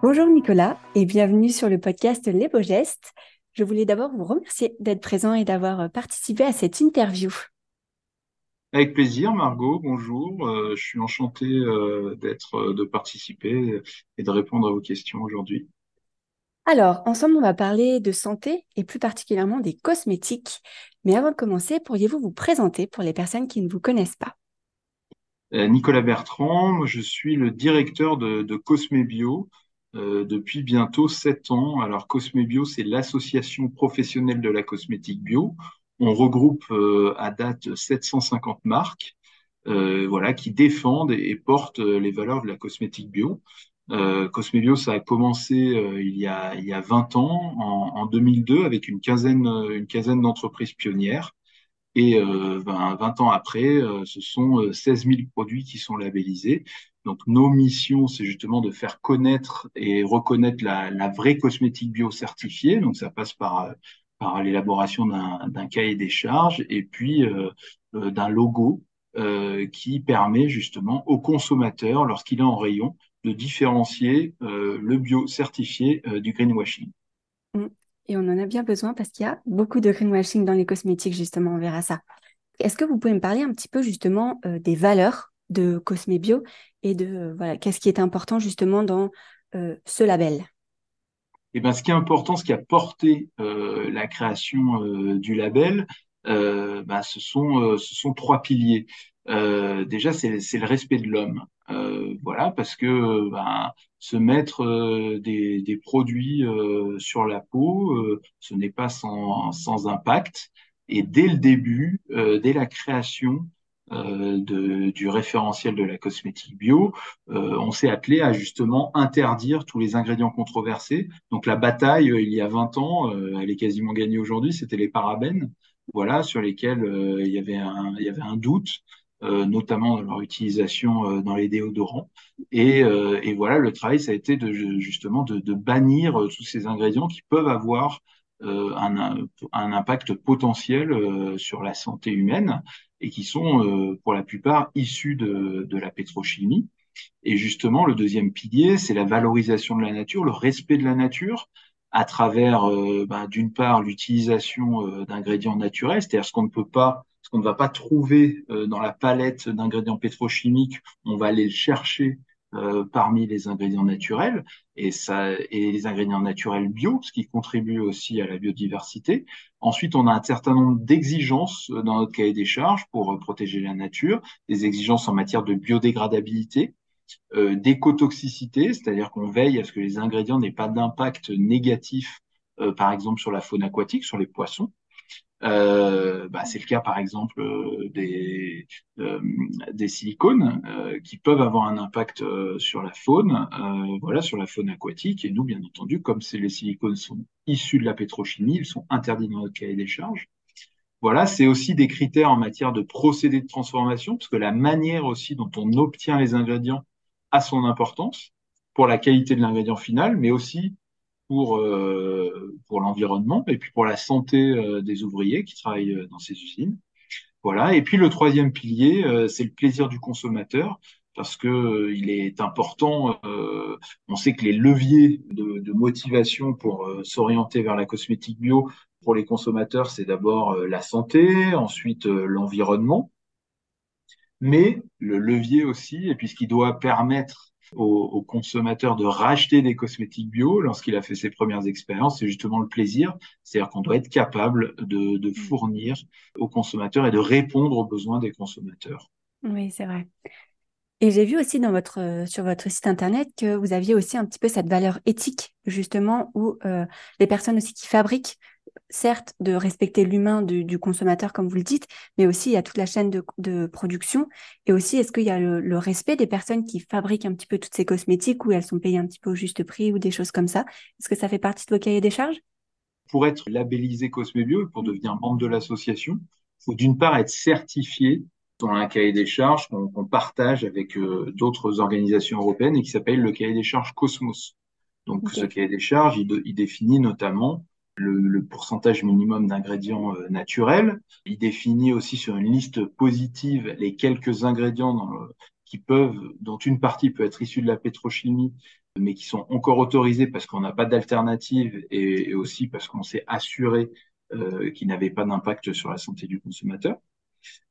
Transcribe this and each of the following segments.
Bonjour Nicolas et bienvenue sur le podcast Les Beaux Gestes. Je voulais d'abord vous remercier d'être présent et d'avoir participé à cette interview. Avec plaisir, Margot. Bonjour. Euh, je suis enchanté euh, d'être, euh, de participer et de répondre à vos questions aujourd'hui. Alors, ensemble, on va parler de santé et plus particulièrement des cosmétiques. Mais avant de commencer, pourriez-vous vous présenter pour les personnes qui ne vous connaissent pas? Nicolas Bertrand, je suis le directeur de, de Cosmébio. Euh, depuis bientôt sept ans. Alors Cosmebio, c'est l'association professionnelle de la cosmétique bio. On regroupe euh, à date 750 marques, euh, voilà, qui défendent et, portent les valeurs de la cosmétique bio. Euh, Cosmebio, ça a commencé il, y a, il y a 20 ans, en, en 2002, avec une quinzaine, une quinzaine d'entreprises pionnières. Et euh, 20, ans après, ce sont 16 000 produits qui sont labellisés. Donc nos missions, c'est justement de faire connaître et reconnaître la, vraie cosmétique bio certifiée. Donc ça passe par, par l'élaboration d'un cahier des charges et puis euh, euh, d'un logo euh, qui permet justement au consommateur, lorsqu'il est en rayon, de différencier euh, le bio certifié euh, du greenwashing. Et on en a bien besoin parce qu'il y a beaucoup de greenwashing dans les cosmétiques, justement, on verra ça. Est-ce que vous pouvez me parler un petit peu justement euh, des valeurs de Cosme Bio et de euh, qu'est-ce qui est important justement dans euh, ce label? Eh ben, ce qui est important, ce qui a porté la création du label, ben, ce sont trois piliers. Déjà, c'est le respect de l'homme. voilà, parce que ben, se mettre des, des, produits sur la peau, ce n'est pas sans, sans impact. Et dès le début, dès la création, euh, de, du référentiel de la cosmétique bio, euh, on s'est attelé à justement interdire tous les ingrédients controversés. Donc la bataille, euh, il y a 20 ans, elle est quasiment gagnée aujourd'hui, c'était les parabènes, voilà, sur lesquels il, y avait un, il y avait un doute. Euh, notamment dans leur utilisation euh, dans les déodorants. Et, euh, et, voilà, le travail, ça a été justement de, bannir tous ces ingrédients qui peuvent avoir un, impact potentiel sur la santé humaine et qui sont pour la plupart issus de, la pétrochimie. Et justement, le deuxième pilier, c'est la valorisation de la nature, le respect de la nature à travers, ben, d'une part, l'utilisation d'ingrédients naturels, c'est-à-dire ce qu'on ne peut pas, ce qu'on ne va pas trouver euh, dans la palette d'ingrédients pétrochimiques, on va aller le chercher euh, parmi les ingrédients naturels et, les ingrédients naturels bio, ce qui contribue aussi à la biodiversité. Ensuite, on a un certain nombre d'exigences euh, dans notre cahier des charges pour protéger la nature, des exigences en matière de biodégradabilité, euh, d'écotoxicité, c'est-à-dire qu'on veille à ce que les ingrédients n'aient pas d'impact négatif, par exemple sur la faune aquatique, sur les poissons. Euh, bah, c'est le cas par exemple euh, des, euh, des silicones qui peuvent avoir un impact sur la faune, voilà, sur la faune aquatique. Et nous, bien entendu, comme les silicones sont issus de la pétrochimie, ils sont interdits dans notre cahier des charges. Voilà, c'est aussi des critères en matière de procédé de transformation, parce que la manière aussi dont on obtient les ingrédients a son importance pour la qualité de l'ingrédient final, mais aussi pour, euh, pour l'environnement et puis pour la santé euh, des ouvriers qui travaillent euh, dans ces usines. Voilà. Et puis le troisième pilier, c'est le plaisir du consommateur parce que il est important. on sait que les leviers de, de motivation pour s'orienter vers la cosmétique bio pour les consommateurs, c'est d'abord la santé, ensuite l'environnement, mais le levier aussi, et puis ce qui doit permettre au, consommateur de racheter des cosmétiques bio lorsqu'il a fait ses premières expériences, c'est justement le plaisir. C'est-à-dire qu'on doit être capable de, de, mm. fournir aux consommateurs et de répondre aux besoins des consommateurs. Oui, c'est vrai. Et j'ai vu aussi dans votre, euh, sur votre site internet que vous aviez aussi un petit peu cette valeur éthique, justement, où euh, les personnes aussi qui fabriquent certes, de respecter l'humain du, consommateur, comme vous le dites, mais aussi il y a toute la chaîne de, production. Et aussi, est-ce qu'il y a le, respect des personnes qui fabriquent un petit peu toutes ces cosmétiques ou elles sont payées un petit peu au juste prix ou des choses comme ça? Est-ce que ça fait partie de vos cahiers des charges? Pour être labellisé Cosmebio et pour devenir membre de l'association, il faut d'une part être certifié dans un cahier des charges qu'on partage avec euh, d'autres organisations européennes et qui s'appelle le cahier des charges Cosmos. Donc, ce cahier des charges, il définit notamment le, pourcentage minimum d'ingrédients euh, naturels. Il définit aussi sur une liste positive les quelques ingrédients qui peuvent, dont une partie peut être issue de la pétrochimie, mais qui sont encore autorisés parce qu'on n'a pas d'alternative et, aussi parce qu'on s'est assuré euh, qu'ils n'avaient pas d'impact sur la santé du consommateur.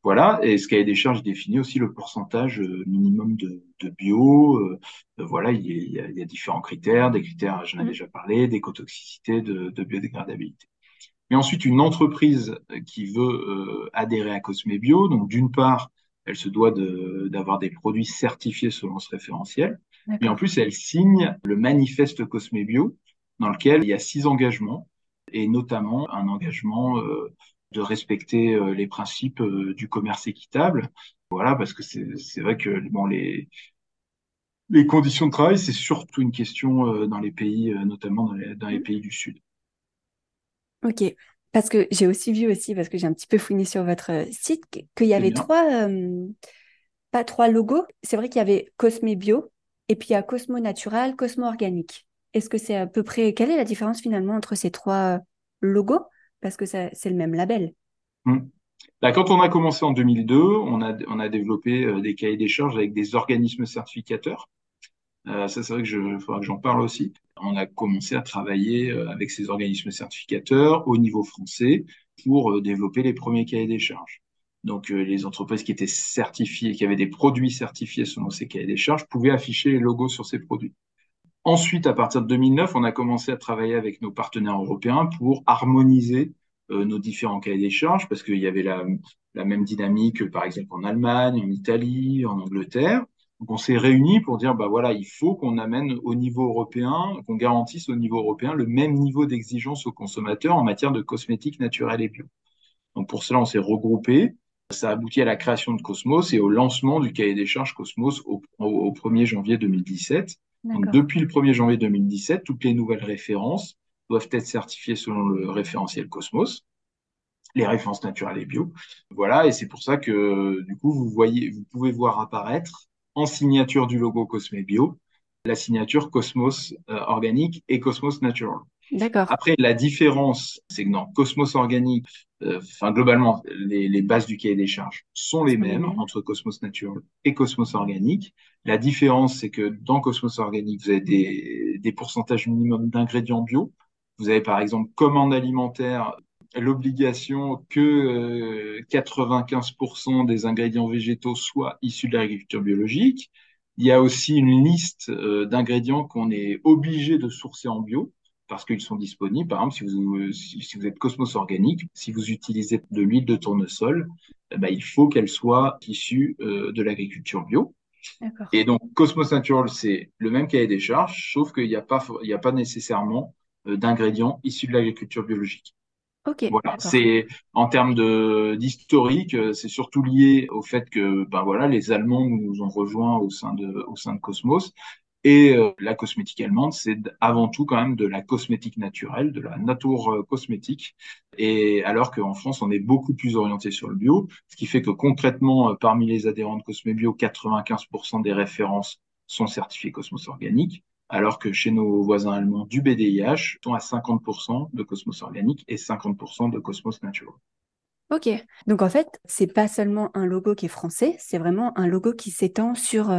Voilà, et ce cahier des charges définit aussi le pourcentage euh, minimum de, bio. Euh, voilà, il y, a, différents critères, des critères, j'en ai mmh. déjà parlé, d'écotoxicité, de, de biodégradabilité. Mais ensuite, une entreprise qui veut euh, adhérer à Cosmebio, donc d'une part, elle se doit d'avoir des produits certifiés selon ce référentiel, mais en plus, elle signe le manifeste Cosmebio, dans lequel il y a six engagements, et notamment un engagement de respecter euh, les principes euh, du commerce équitable. Voilà, parce que c'est vrai que bon, les, les conditions de travail, c'est surtout une question euh, dans les pays, notamment dans les, dans les mmh. pays du Sud. Ok, parce que j'ai aussi vu aussi, parce que j'ai un petit peu fouiné sur votre site, qu'il y avait trois, pas trois logos. C'est vrai qu'il y avait Cosme Bio, et puis il y a Cosmo Natural, Cosmo Organique. Est-ce que c'est à peu près, quelle est la différence finalement entre ces trois logos? Parce que c'est le même label. Hmm. Bah, quand on a commencé en 2002, on a, on a développé euh, des cahiers des charges avec des organismes certificateurs. Euh, ça, c'est vrai que je faudra que j'en parle aussi. On a commencé à travailler euh, avec ces organismes certificateurs au niveau français pour développer les premiers cahiers des charges. Donc, les entreprises qui étaient certifiées, qui avaient des produits certifiés selon ces cahiers des charges, pouvaient afficher les logos sur ces produits. Ensuite, à partir de 2009, on a commencé à travailler avec nos partenaires européens pour harmoniser euh, nos différents cahiers des charges, parce qu'il y avait la, même dynamique, par exemple, en Allemagne, en Italie, en Angleterre. Donc, on s'est réunis pour dire, bah voilà, il faut qu'on amène au niveau européen, qu'on garantisse au niveau européen le même niveau d'exigence aux consommateurs en matière de cosmétiques naturels et bio. Donc, pour cela, on s'est regroupé. Ça a abouti à la création de Cosmos et au lancement du cahier des charges Cosmos au 1er janvier 2017 depuis le 1er janvier 2017, toutes les nouvelles références doivent être certifiées selon le référentiel Cosmos, les références naturelles et bio. Voilà, et c'est pour ça que du coup, vous voyez, vous pouvez voir apparaître en signature du logo Cosme Bio la signature Cosmos euh, organique et Cosmos Natural. D'accord. Après, la différence, c'est que dans Cosmos organique, euh, enfin globalement, les, bases du cahier des charges sont les mêmes entre Cosmos Natural et Cosmos organique. La différence, c'est que dans Cosmos organique, vous avez des, des pourcentages minimums d'ingrédients bio. Vous avez par exemple, comme en alimentaire, l'obligation que 95% euh, des ingrédients végétaux soient issus de l'agriculture biologique. Il y a aussi une liste euh, d'ingrédients qu'on est obligé de sourcer en bio parce qu'ils sont disponibles. Par exemple, si vous, si, vous êtes Cosmos organique, si vous utilisez de l'huile de tournesol, eh ben, il faut qu'elle soit issue euh, de l'agriculture bio. Et donc, Cosmos Natural, c'est le même cahier des charges, sauf qu'il n'y a, pas, il a pas nécessairement euh, d'ingrédients issus de l'agriculture biologique. Okay, voilà, c'est en termes d'historique, euh, c'est surtout lié au fait que ben voilà, les Allemands nous ont rejoints au sein de au sein de Cosmos et euh, la cosmétique allemande, c'est avant tout quand même de la cosmétique naturelle, de la nature euh, cosmétique. Et alors qu'en France, on est beaucoup plus orienté sur le bio, ce qui fait que concrètement, euh, parmi les adhérents de Cosmebio, 95% des références sont certifiées Cosmos organique, alors que chez nos voisins allemands du BDIH, sont à 50% de Cosmos organique et 50% de Cosmos natural. Ok, donc en fait, c'est pas seulement un logo qui est français, c'est vraiment un logo qui s'étend sur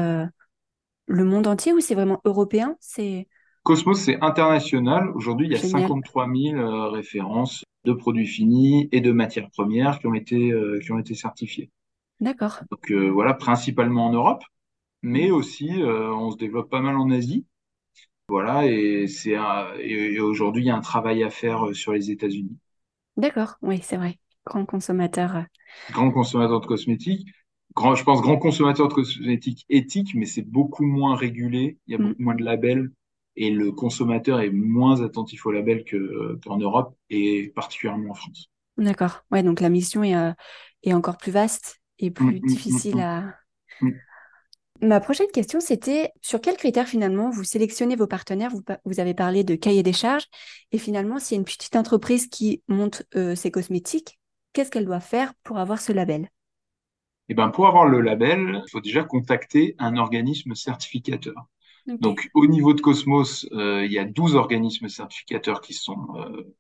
le monde entier ou c'est vraiment européen? C'est Cosmos, c'est international. Aujourd'hui, il y a 53 000 euh, références de produits finis et de matières premières qui ont été, euh, qui ont été certifiées. D'accord. Donc euh, voilà, principalement en Europe, mais aussi on se développe pas mal en Asie. Voilà, et c'est et aujourd'hui, il y a un travail à faire sur les États-Unis. D'accord, oui, c'est vrai. Grand consommateur. Grand consommateur de cosmétiques je pense, grand consommateur de cosmétiques éthiques, mais c'est beaucoup moins régulé, il y a mm. beaucoup moins de labels et le consommateur est moins attentif au label qu'en Europe et particulièrement en France. D'accord. Ouais, donc la mission est, euh, est encore plus vaste et plus mmh, mmh, difficile mmh, à. Ma prochaine question, c'était sur quels critères finalement vous sélectionnez vos partenaires? Vous, vous, avez parlé de cahier des charges et finalement, s'il y a une petite entreprise qui monte euh, ses cosmétiques, qu'est-ce qu'elle doit faire pour avoir ce label? Eh ben, pour avoir le label, il faut déjà contacter un organisme certificateur. Donc, au niveau de Cosmos, euh, il y a 12 organismes certificateurs qui sont euh,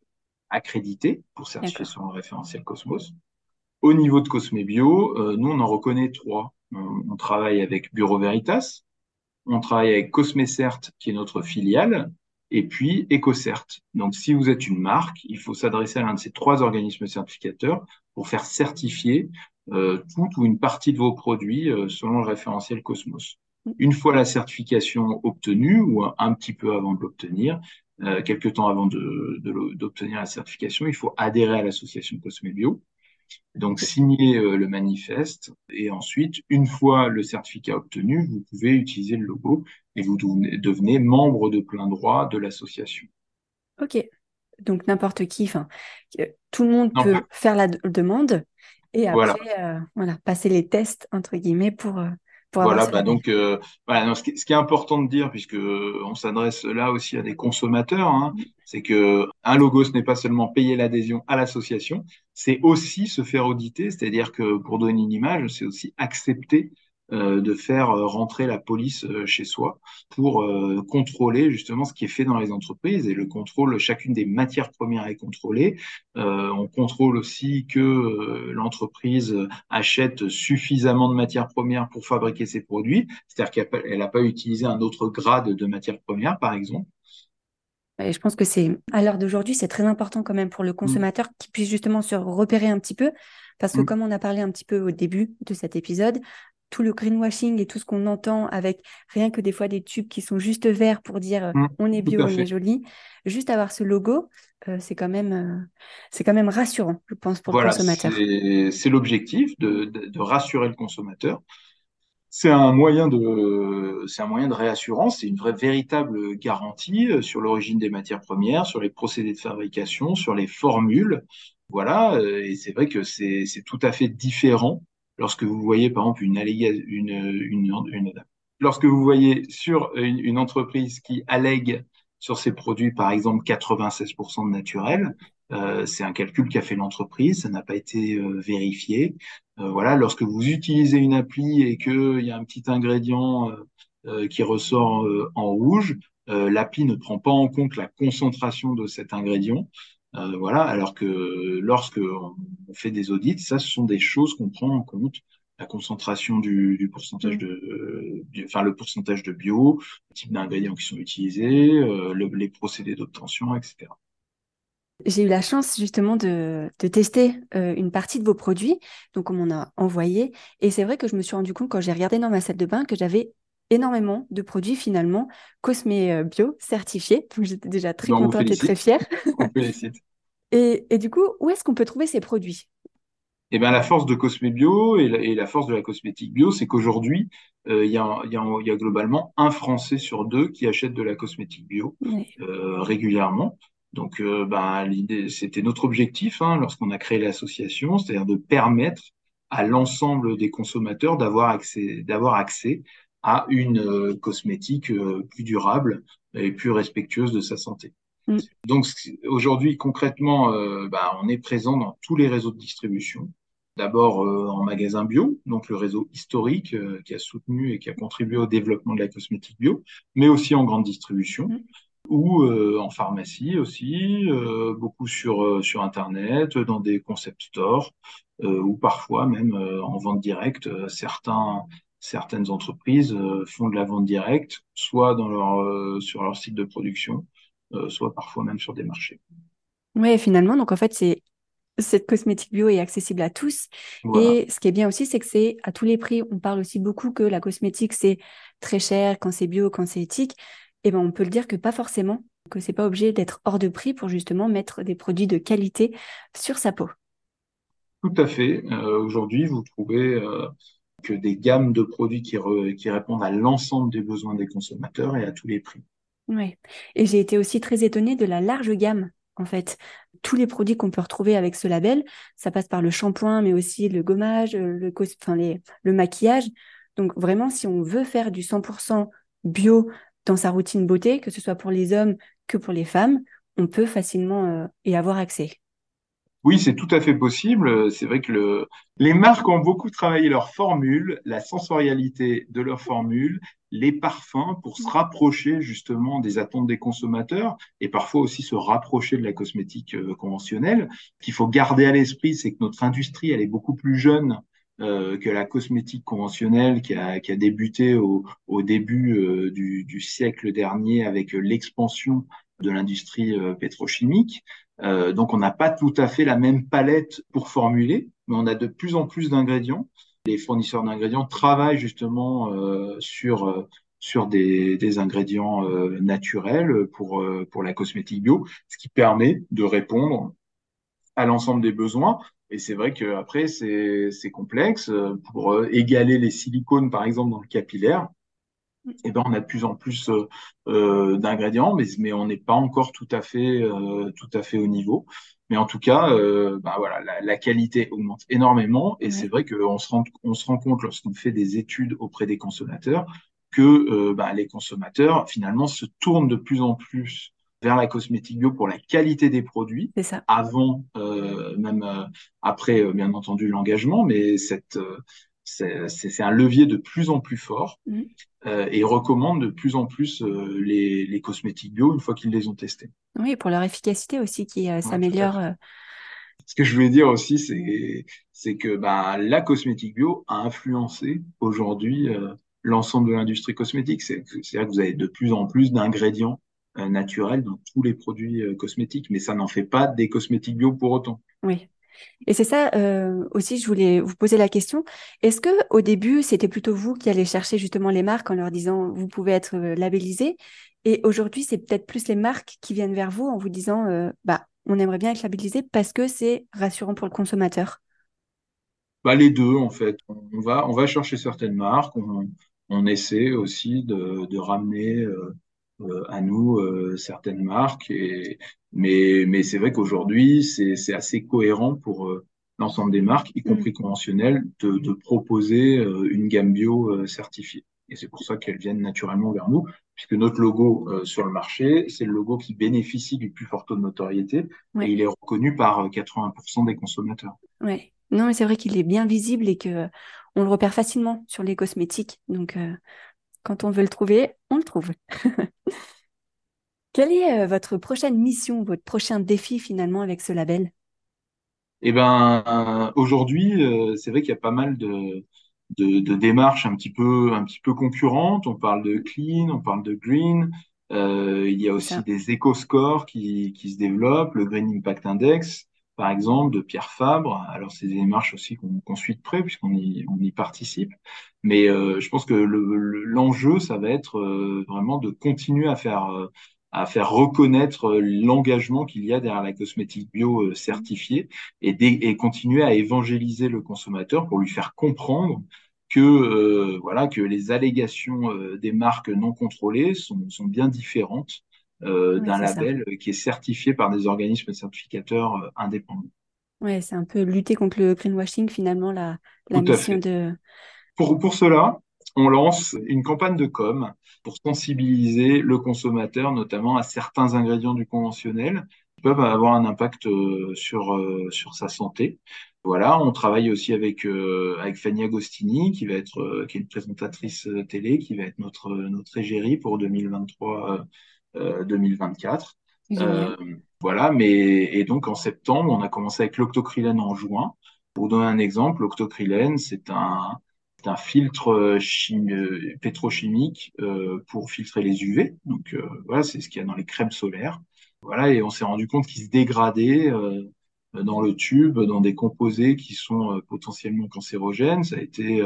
accrédités pour certifier son référentiel Cosmos. Au niveau de Cosmebio, euh, nous, on en reconnaît trois. On, travaille avec Bureau Veritas, on travaille avec Cosmecert, qui est notre filiale, et puis EcoCert. Donc, si vous êtes une marque, il faut s'adresser à l'un de ces trois organismes certificateurs pour faire certifier euh, toute ou une partie de vos produits euh, selon le référentiel Cosmos. Une fois la certification obtenue ou un, petit peu avant de l'obtenir, euh, quelques temps avant d'obtenir de, la certification, il faut adhérer à l'association Cosmebio. Donc, signer euh, le manifeste et ensuite, une fois le certificat obtenu, vous pouvez utiliser le logo et vous devenez membre de plein droit de l'association. Ok. Donc, n'importe qui, enfin, tout le monde peut faire la demande et après, voilà. Euh, passer les tests, entre guillemets, pour, euh, voilà, bah donc, euh, voilà, ce, qui, est important de dire, puisque on s'adresse là aussi à des consommateurs, hein, c'est que un logo, ce n'est pas seulement payer l'adhésion à l'association, c'est aussi se faire auditer, c'est-à-dire que pour donner une image, c'est aussi accepter de faire euh, rentrer la police euh, chez soi pour contrôler justement ce qui est fait dans les entreprises et le contrôle, chacune des matières premières est contrôlée. on contrôle aussi que l'entreprise achète suffisamment de matières premières pour fabriquer ses produits, c'est-à-dire qu'elle n'a pas utilisé un autre grade de matières premières, par exemple. Et je pense que c'est à l'heure d'aujourd'hui, c'est très important quand même pour le mmh. consommateur qui puisse justement se repérer un petit peu. Parce que mmh. comme on a parlé un petit peu au début de cet épisode, tout le greenwashing et tout ce qu'on entend avec rien que des fois des tubes qui sont juste verts pour dire euh, mmh, on est bio, on est joli. Juste avoir ce logo, euh, c'est quand même euh, c'est quand même rassurant, je pense, pour le consommateur. C'est l'objectif de, de, rassurer le consommateur. C'est un moyen de c'est un moyen de réassurance, c'est une vraie véritable garantie sur l'origine des matières premières, sur les procédés de fabrication, sur les formules. Voilà, et c'est vrai que c'est tout à fait différent lorsque vous voyez par exemple une, une, une, une lorsque vous voyez sur une, une, entreprise qui allègue sur ses produits par exemple 96% de naturel, euh, c'est un calcul qu'a fait l'entreprise, ça n'a pas été euh, vérifié. Euh, voilà, lorsque vous utilisez une appli et qu'il y a un petit ingrédient euh, qui ressort en rouge, l'appli ne prend pas en compte la concentration de cet ingrédient. Euh, voilà, alors que lorsque on fait des audits, ça, ce sont des choses qu'on prend en compte la concentration du, pourcentage mm. de, enfin le pourcentage de bio, le type d'ingrédients qui sont utilisés, euh, les procédés d'obtention, etc. J'ai eu la chance justement de, tester euh, une partie de vos produits, donc on m'en a envoyé, et c'est vrai que je me suis rendu compte quand j'ai regardé dans ma salle de bain que j'avais énormément de produits finalement Cosme Bio certifiés. Donc j'étais déjà très contente et très fière. et, et, du coup, où est-ce qu'on peut trouver ces produits? Eh bien, la force de Cosme Bio et la, force de la cosmétique bio, c'est qu'aujourd'hui, euh, il y, a, y, a, globalement un Français sur deux qui achète de la cosmétique bio euh, régulièrement. Donc, euh, ben, l'idée, c'était notre objectif hein, lorsqu'on a créé l'association, c'est-à-dire de permettre à l'ensemble des consommateurs d'avoir accès, d'avoir accès à une euh, cosmétique euh, plus durable et plus respectueuse de sa santé. Mm. Donc aujourd'hui, concrètement, euh, bah, on est présent dans tous les réseaux de distribution. D'abord en magasin bio, donc le réseau historique qui a soutenu et qui a contribué au développement de la cosmétique bio, mais aussi en grande distribution. Mm. ou en pharmacie aussi, beaucoup sur, sur Internet, dans des concept stores, ou parfois même en vente directe. certains, certaines entreprises euh, font de la vente directe, soit dans leur, euh, sur leur site de production, euh, soit parfois même sur des marchés. Oui, finalement, donc en fait, c'est cette cosmétique bio est accessible à tous. Et ce qui est bien aussi, c'est que c'est à tous les prix. On parle aussi beaucoup que la cosmétique, c'est très cher quand c'est bio, quand c'est éthique. Et eh ben, on peut le dire que pas forcément, que c'est pas obligé d'être hors de prix pour justement mettre des produits de qualité sur sa peau. Tout à fait. Aujourd'hui, vous trouvez que des gammes de produits qui, qui répondent à l'ensemble des besoins des consommateurs et à tous les prix. Oui. Et j'ai été aussi très étonnée de la large gamme, en fait. Tous les produits qu'on peut retrouver avec ce label, ça passe par le shampoing, mais aussi le gommage, le, enfin, les, le maquillage. Donc vraiment, si on veut faire du 100% bio dans sa routine beauté, que ce soit pour les hommes que pour les femmes, on peut facilement euh, y avoir accès. Oui, c'est tout à fait possible. C'est vrai que le... les marques ont beaucoup travaillé leur formule, la sensorialité de leur formule, les parfums pour se rapprocher justement des attentes des consommateurs et parfois aussi se rapprocher de la cosmétique euh, conventionnelle. Ce qu'il faut garder à l'esprit, c'est que notre industrie, elle est beaucoup plus jeune euh, que la cosmétique conventionnelle qui a, qui a débuté au, au début euh, du, du, siècle dernier avec l'expansion de l'industrie euh, pétrochimique. Euh, donc on n'a pas tout à fait la même palette pour formuler, mais on a de plus en plus d'ingrédients. Les fournisseurs d'ingrédients travaillent justement euh, sur sur des, des ingrédients naturels pour pour la cosmétique bio, ce qui permet de répondre à l'ensemble des besoins. Et c'est vrai qu'après, c'est complexe. Pour égaler les silicones, par exemple, dans le capillaire, eh ben, on a de plus en plus euh, euh, d'ingrédients, mais, mais on n'est pas encore tout à fait, euh, tout à fait au niveau. Mais en tout cas, euh, bah voilà, la, la, qualité augmente énormément et c'est vrai qu'on se rend, on se rend compte lorsqu'on fait des études auprès des consommateurs que bah, les consommateurs finalement se tournent de plus en plus vers la cosmétique bio pour la qualité des produits, ça. avant, même après, bien entendu, l'engagement, mais cette c'est un levier de plus en plus fort mmh. euh, et recommande de plus en plus euh, les, les, cosmétiques bio une fois qu'ils les ont testés. Oui, pour leur efficacité aussi qui euh, s'améliore. Ce que je voulais dire aussi, c'est que bah, la cosmétique bio a influencé aujourd'hui l'ensemble de l'industrie cosmétique. C'est-à-dire que vous avez de plus en plus d'ingrédients naturels dans tous les produits cosmétiques, mais ça n'en fait pas des cosmétiques bio pour autant. Oui. Et c'est ça euh, aussi, je voulais vous poser la question. Est-ce que au début, c'était plutôt vous qui allez chercher justement les marques en leur disant vous pouvez être euh, labellisé Et aujourd'hui, c'est peut-être plus les marques qui viennent vers vous en vous disant euh, bah on aimerait bien être labellisé parce que c'est rassurant pour le consommateur. Bah, les deux en fait. On va chercher certaines marques. On, essaie aussi de, ramener à nous euh, certaines marques. Et, mais mais c'est vrai qu'aujourd'hui, c'est assez cohérent pour euh, l'ensemble des marques, y compris mm. conventionnelles, de, de proposer une gamme bio certifiée. Et c'est pour ça qu'elles viennent naturellement vers nous, puisque notre logo euh, sur le marché, c'est le logo qui bénéficie du plus fort taux de notoriété et il est reconnu par 80% des consommateurs. Ouais. Non, mais c'est vrai qu'il est bien visible et que on le repère facilement sur les cosmétiques. Donc, euh, quand on veut le trouver, on le trouve. Quelle est euh, votre prochaine mission, votre prochain défi finalement avec ce label? Eh ben, euh, aujourd'hui, euh, c'est vrai qu'il y a pas mal de, de, de, démarches un petit peu, un petit peu concurrentes. On parle de clean, on parle de green. il y a aussi des éco-scores qui, qui se développent, le Green Impact Index par exemple, de Pierre Fabre. Alors, c'est des démarches aussi qu'on suit de près puisqu'on y, participe. Mais euh, je pense que l'enjeu, le, ça va être euh, vraiment de continuer à faire, euh, reconnaître l'engagement qu'il y a derrière la cosmétique bio certifiée et, continuer à évangéliser le consommateur pour lui faire comprendre que voilà que les allégations des marques non contrôlées sont bien différentes euh, d'un label qui est certifié par des organismes certificateurs euh, indépendants. Oui, c'est un peu lutter contre le greenwashing finalement, la, la mission de... Pour, pour cela, on lance une campagne de com pour sensibiliser le consommateur, notamment à certains ingrédients du conventionnel qui peuvent avoir un impact euh, sur, sur sa santé. Voilà, on travaille aussi avec avec Fanny Agostini qui va être qui est une présentatrice télé qui va être notre notre égérie pour 2023 2024. Euh, voilà, mais et donc en septembre, on a commencé avec l'octocrylène en juin. Pour donner un exemple, l'octocrylène, c'est un, un filtre chimie, pétrochimique euh, pour filtrer les UV. Donc euh, voilà, c'est ce qu'il y a dans les crèmes solaires. Voilà, et on s'est rendu compte qu'il se dégradait euh, dans le tube, dans des composés qui sont euh, potentiellement cancérogènes. Ça a été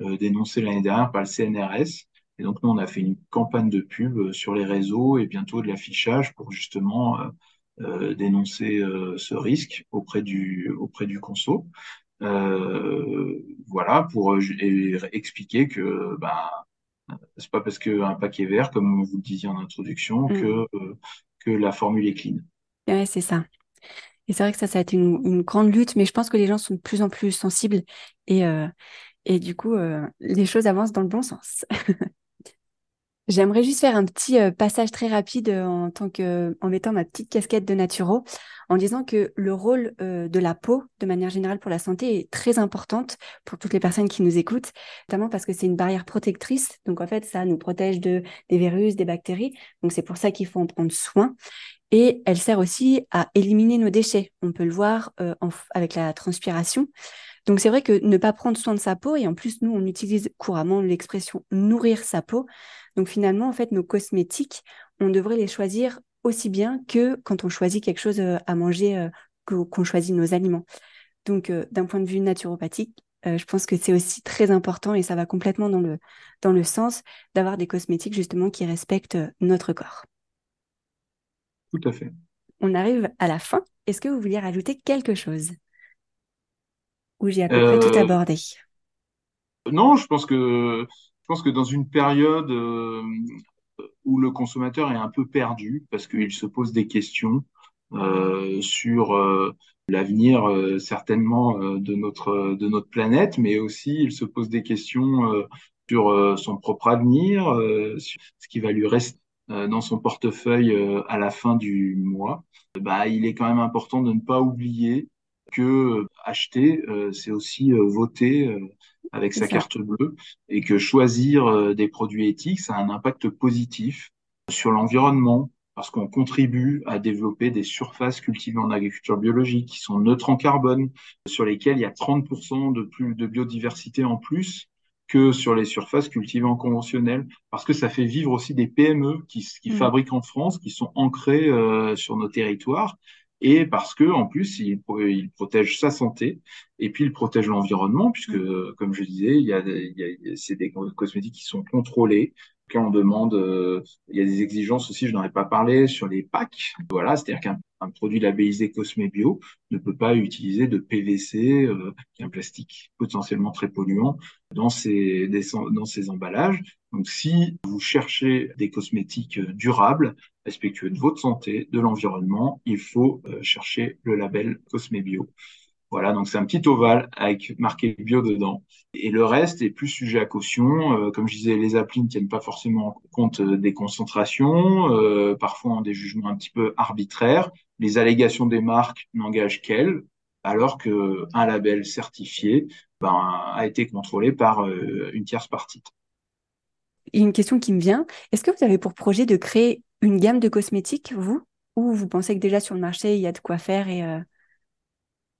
euh, dénoncé l'année dernière par le CNRS. Et donc, nous, on a fait une campagne de pub euh, sur les réseaux et bientôt de l'affichage pour justement euh, euh dénoncer euh, ce risque auprès du, auprès du conso. Euh, voilà, pour expliquer que bah, C'est pas parce qu'un paquet vert, comme vous le disiez en introduction, mm. que, que la formule est clean. Ouais, c'est ça. Et c'est vrai que ça, ça a été une, grande lutte, mais je pense que les gens sont de plus en plus sensibles et, et du coup, les choses avancent dans le bon sens. J'aimerais juste faire un petit euh, passage très rapide euh, en tant que, en mettant ma petite casquette de naturo, en disant que le rôle euh, de la peau, de manière générale pour la santé, est très importante pour toutes les personnes qui nous écoutent, notamment parce que c'est une barrière protectrice. Donc en fait, ça nous protège de des virus, des bactéries. Donc c'est pour ça qu'il faut en prendre soin. Et elle sert aussi à éliminer nos déchets. On peut le voir avec la transpiration. Donc c'est vrai que ne pas prendre soin de sa peau, et en plus nous on utilise couramment l'expression nourrir sa peau, donc finalement en fait nos cosmétiques, on devrait les choisir aussi bien que quand on choisit quelque chose euh, à manger, euh, qu'on choisit nos aliments. Donc euh, d'un point de vue naturopathique, je pense que c'est aussi très important et ça va complètement dans le, dans le sens d'avoir des cosmétiques justement qui respectent notre corps. Tout à fait. On arrive à la fin. Est-ce que vous vouliez rajouter quelque chose? Où j'ai à peu près tout euh, abordé. Non, je pense que je pense que dans une période euh, où le consommateur est un peu perdu parce qu'il se pose des questions euh, sur l'avenir certainement de notre de notre planète, mais aussi il se pose des questions sur son propre avenir, sur ce qui va lui rester dans son portefeuille à la fin du mois. Bah, il est quand même important de ne pas oublier que euh, acheter, euh, c'est aussi euh, voter avec sa carte bleue et que choisir des produits éthiques, ça a un impact positif sur l'environnement parce qu'on contribue à développer des surfaces cultivées en agriculture biologique qui sont neutres en carbone, sur lesquelles il y a 30% de plus de biodiversité en plus que sur les surfaces cultivées en conventionnel, parce que ça fait vivre aussi des PME qui, qui mmh. fabriquent en France, qui sont ancrées sur nos territoires et parce que en plus il, il, protège sa santé et puis il protège l'environnement puisque mm. comme je disais il y a, il y a c'est des cosmétiques qui sont contrôlés quand on demande euh, il y a des exigences aussi je n'en ai pas parlé sur les packs voilà c'est-à-dire qu'un un produit labellisé Cosme Bio ne peut pas utiliser de PVC, euh, qui est un plastique potentiellement très polluant, dans ses, dans ses emballages. Donc, si vous cherchez des cosmétiques durables, respectueux de votre santé, de l'environnement, il faut euh, chercher le label Cosme Bio. Voilà, donc c'est un petit ovale avec marqué bio dedans. Et le reste est plus sujet à caution. Euh, comme je disais, les applis ne tiennent pas forcément compte euh, des concentrations, euh, parfois ont des jugements un petit peu arbitraires. Les allégations des marques n'engagent qu'elles, alors qu'un label certifié ben, a été contrôlé par une tierce partie. Une question qui me vient. Est-ce que vous avez pour projet de créer une gamme de cosmétiques, vous? Ou vous pensez que déjà sur le marché, il y a de quoi faire et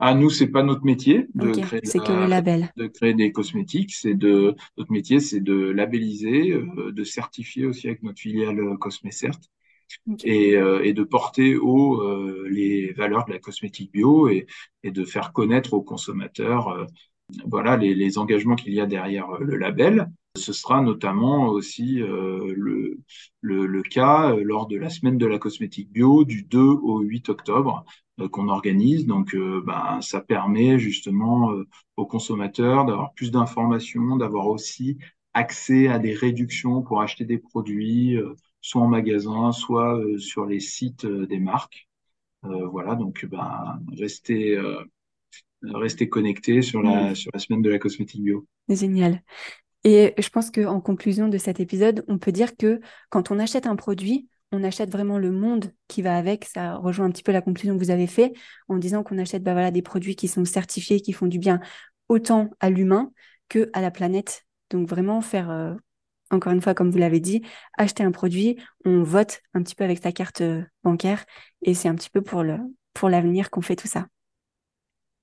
ah, nous, c'est pas notre métier de, créer, que le label. de créer des cosmétiques. C'est de notre métier, c'est de labelliser, euh, de certifier aussi avec notre filiale euh, Cosmecert et, euh, et, de porter haut les valeurs de la cosmétique bio et, et de faire connaître aux consommateurs voilà les, les engagements qu'il y a derrière le label. Ce sera notamment aussi le, le, le, cas lors de la semaine de la cosmétique bio du 2 au 8 octobre qu'on organise. Donc, euh, ben, ça permet justement euh, aux consommateurs d'avoir plus d'informations, d'avoir aussi accès à des réductions pour acheter des produits, soit en magasin, soit sur les sites des marques. voilà, donc ben, restez, connectés sur la, sur la semaine de la cosmétique bio. Génial. Et je pense qu'en conclusion de cet épisode, on peut dire que quand on achète un produit, on achète vraiment le monde qui va avec. Ça rejoint un petit peu la conclusion que vous avez fait en disant qu'on achète bah, voilà, des produits qui sont certifiés, qui font du bien autant à l'humain que à la planète. Donc vraiment faire, euh, encore une fois, comme vous l'avez dit, acheter un produit, on vote un petit peu avec sa carte euh, bancaire et c'est un petit peu pour le pour l'avenir qu'on fait tout ça.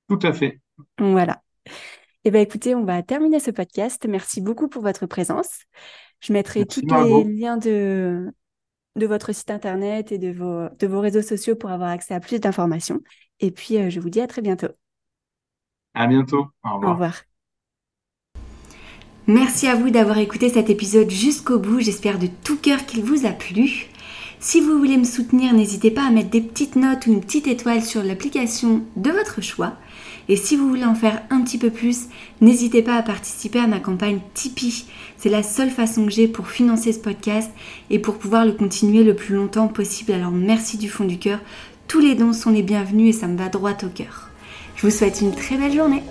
Tout à fait. Voilà. Eh bien, écoutez, on va terminer ce podcast. Merci beaucoup pour votre présence. Je mettrai tous les liens de, de votre site internet et de vos, de vos réseaux sociaux pour avoir accès à plus d'informations. Et puis, euh, je vous dis à très bientôt. À bientôt. Au revoir. Au revoir. Merci à vous d'avoir écouté cet épisode jusqu'au bout. J'espère de tout cœur qu'il vous a plu. Si vous voulez me soutenir, n'hésitez pas à mettre des petites notes ou une petite étoile sur l'application de votre choix. Et si vous voulez en faire un petit peu plus, n'hésitez pas à participer à ma campagne Tipeee. C'est la seule façon que j'ai pour financer ce podcast et pour pouvoir le continuer le plus longtemps possible. Alors merci du fond du cœur. Tous les dons sont les bienvenus et ça me va droit au cœur. Je vous souhaite une très belle journée.